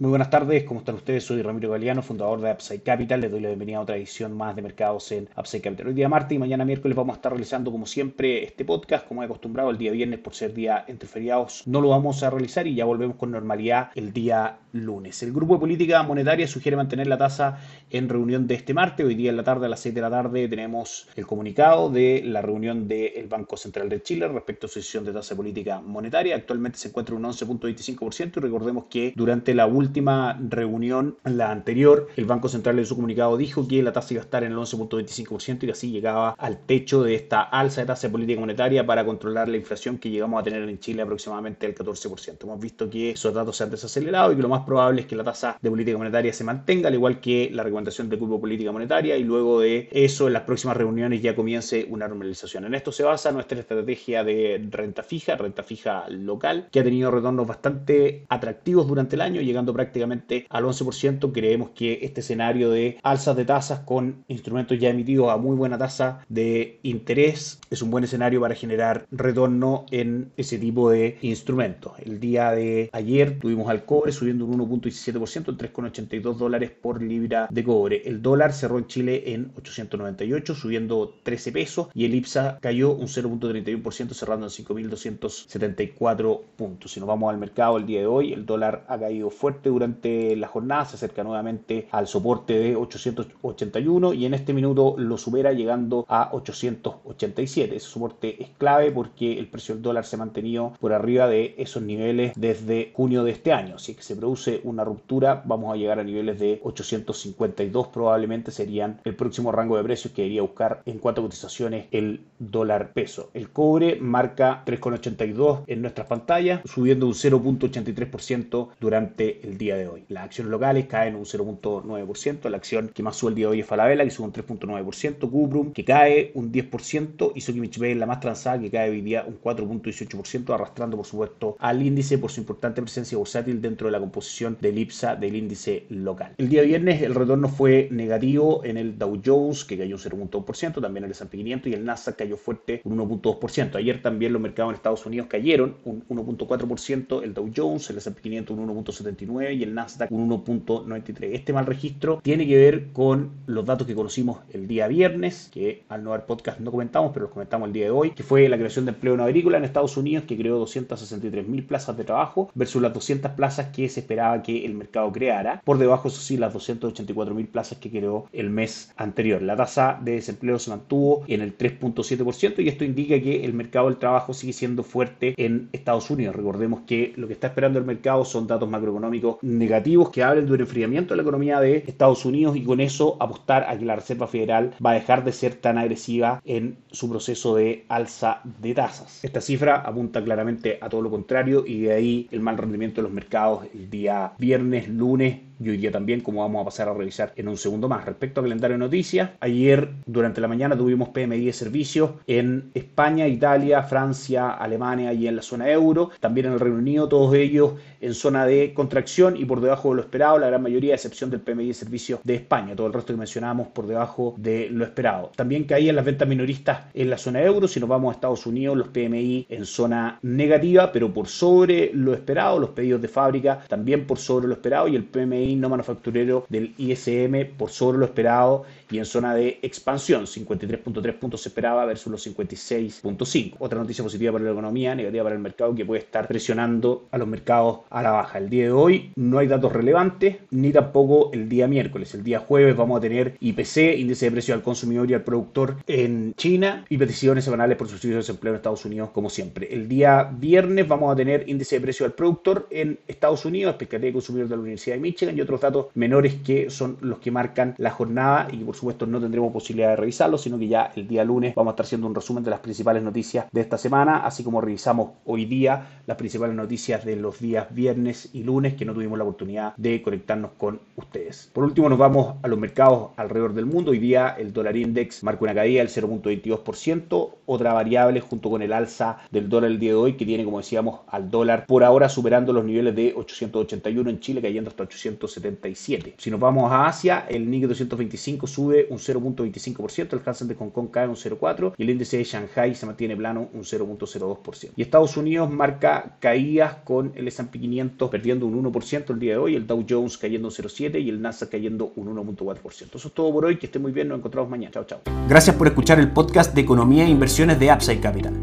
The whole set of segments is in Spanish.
Muy buenas tardes, ¿cómo están ustedes? Soy Ramiro Galeano, fundador de Upside Capital. Les doy la bienvenida a otra edición más de mercados en Upside Capital. Hoy día martes y mañana miércoles vamos a estar realizando como siempre este podcast, como he acostumbrado el día viernes por ser día entre feriados. No lo vamos a realizar y ya volvemos con normalidad el día lunes. El Grupo de Política Monetaria sugiere mantener la tasa en reunión de este martes. Hoy día en la tarde, a las 6 de la tarde, tenemos el comunicado de la reunión del Banco Central de Chile respecto a su decisión de tasa política monetaria. Actualmente se encuentra en un 11.25% y recordemos que durante la última última reunión, la anterior, el Banco Central en su comunicado dijo que la tasa iba a estar en el 11.25% y así llegaba al techo de esta alza de tasa de política monetaria para controlar la inflación que llegamos a tener en Chile aproximadamente el 14%. Hemos visto que esos datos se han desacelerado y que lo más probable es que la tasa de política monetaria se mantenga, al igual que la recomendación del Grupo Política Monetaria y luego de eso en las próximas reuniones ya comience una normalización. En esto se basa nuestra estrategia de renta fija, renta fija local, que ha tenido retornos bastante atractivos durante el año, llegando prácticamente al 11%. Creemos que este escenario de alzas de tasas con instrumentos ya emitidos a muy buena tasa de interés es un buen escenario para generar retorno en ese tipo de instrumentos. El día de ayer tuvimos al cobre subiendo un 1.17%, en 3,82 dólares por libra de cobre. El dólar cerró en Chile en 898, subiendo 13 pesos y el IPSA cayó un 0.31% cerrando en 5.274 puntos. Si nos vamos al mercado el día de hoy, el dólar ha caído fuerte durante la jornada, se acerca nuevamente al soporte de 881 y en este minuto lo supera llegando a 887. Ese soporte es clave porque el precio del dólar se ha mantenido por arriba de esos niveles desde junio de este año. Si es que se produce una ruptura, vamos a llegar a niveles de 852 probablemente serían el próximo rango de precios que debería buscar en cuanto a cotizaciones el dólar peso. El cobre marca 3,82 en nuestras pantallas, subiendo un 0.83% durante el día de hoy. Las acciones locales caen un 0.9%, la acción que más sube el día de hoy es Falabella, que sube un 3.9%, Cuprum, que cae un 10%, y Sokimich Bay, la más transada, que cae hoy día un 4.18%, arrastrando por supuesto al índice por su importante presencia bursátil dentro de la composición del IPSA del índice local. El día viernes el retorno fue negativo en el Dow Jones, que cayó un 0.2%, también el S&P 500 y el Nasdaq cayó fuerte un 1.2%. Ayer también los mercados en Estados Unidos cayeron un 1.4%, el Dow Jones, el S&P 500 un 1.79%, y el Nasdaq un 1.93. Este mal registro tiene que ver con los datos que conocimos el día viernes, que al no haber podcast no comentamos, pero los comentamos el día de hoy, que fue la creación de empleo no agrícola en Estados Unidos, que creó 263 mil plazas de trabajo versus las 200 plazas que se esperaba que el mercado creara. Por debajo, eso sí, las 284 mil plazas que creó el mes anterior. La tasa de desempleo se mantuvo en el 3.7% y esto indica que el mercado del trabajo sigue siendo fuerte en Estados Unidos. Recordemos que lo que está esperando el mercado son datos macroeconómicos negativos que hablen de un enfriamiento de la economía de Estados Unidos y con eso apostar a que la Reserva Federal va a dejar de ser tan agresiva en su proceso de alza de tasas. Esta cifra apunta claramente a todo lo contrario y de ahí el mal rendimiento de los mercados el día viernes, lunes y hoy día también, como vamos a pasar a revisar en un segundo más. Respecto al calendario de noticias, ayer durante la mañana tuvimos PMI de servicios en España, Italia, Francia, Alemania y en la zona euro, también en el Reino Unido, todos ellos en zona de contracción y por debajo de lo esperado, la gran mayoría, a excepción del PMI de servicios de España, todo el resto que mencionamos por debajo de lo esperado. También caían las ventas minoristas en la zona euro, si nos vamos a Estados Unidos, los PMI en zona negativa, pero por sobre lo esperado, los pedidos de fábrica también por sobre lo esperado y el PMI no manufacturero del ISM por sobre lo esperado y en zona de expansión, 53.3 puntos se esperaba versus los 56.5. Otra noticia positiva para la economía, negativa para el mercado que puede estar presionando a los mercados a la baja. El día de hoy no hay datos relevantes, ni tampoco el día miércoles. El día jueves vamos a tener IPC, índice de precio al consumidor y al productor en China y peticiones semanales por subsidios de desempleo en Estados Unidos como siempre. El día viernes vamos a tener índice de precio al productor en Estados Unidos, expectativa de consumidor de la Universidad de Michigan y otros datos menores que son los que marcan la jornada y por supuesto no tendremos posibilidad de revisarlo, sino que ya el día lunes vamos a estar haciendo un resumen de las principales noticias de esta semana, así como revisamos hoy día las principales noticias de los días viernes y lunes que no tuvimos la oportunidad de conectarnos con ustedes. Por último nos vamos a los mercados alrededor del mundo. Hoy día el dólar index marca una caída del 0.22%, otra variable junto con el alza del dólar el día de hoy que tiene como decíamos al dólar por ahora superando los niveles de 881 en Chile cayendo hasta 800 0.77. Si nos vamos a Asia, el Nikkei 225 sube un 0.25%, el Hansen de Hong Kong cae un 0.4% y el índice de Shanghai se mantiene plano un 0.02%. Y Estados Unidos marca caídas con el S&P 500 perdiendo un 1% el día de hoy, el Dow Jones cayendo un 0.7% y el Nasdaq cayendo un 1.4%. Eso es todo por hoy, que esté muy bien, nos encontramos mañana. Chao, chao. Gracias por escuchar el podcast de Economía e Inversiones de Upside Capital.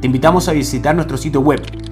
Te invitamos a visitar nuestro sitio web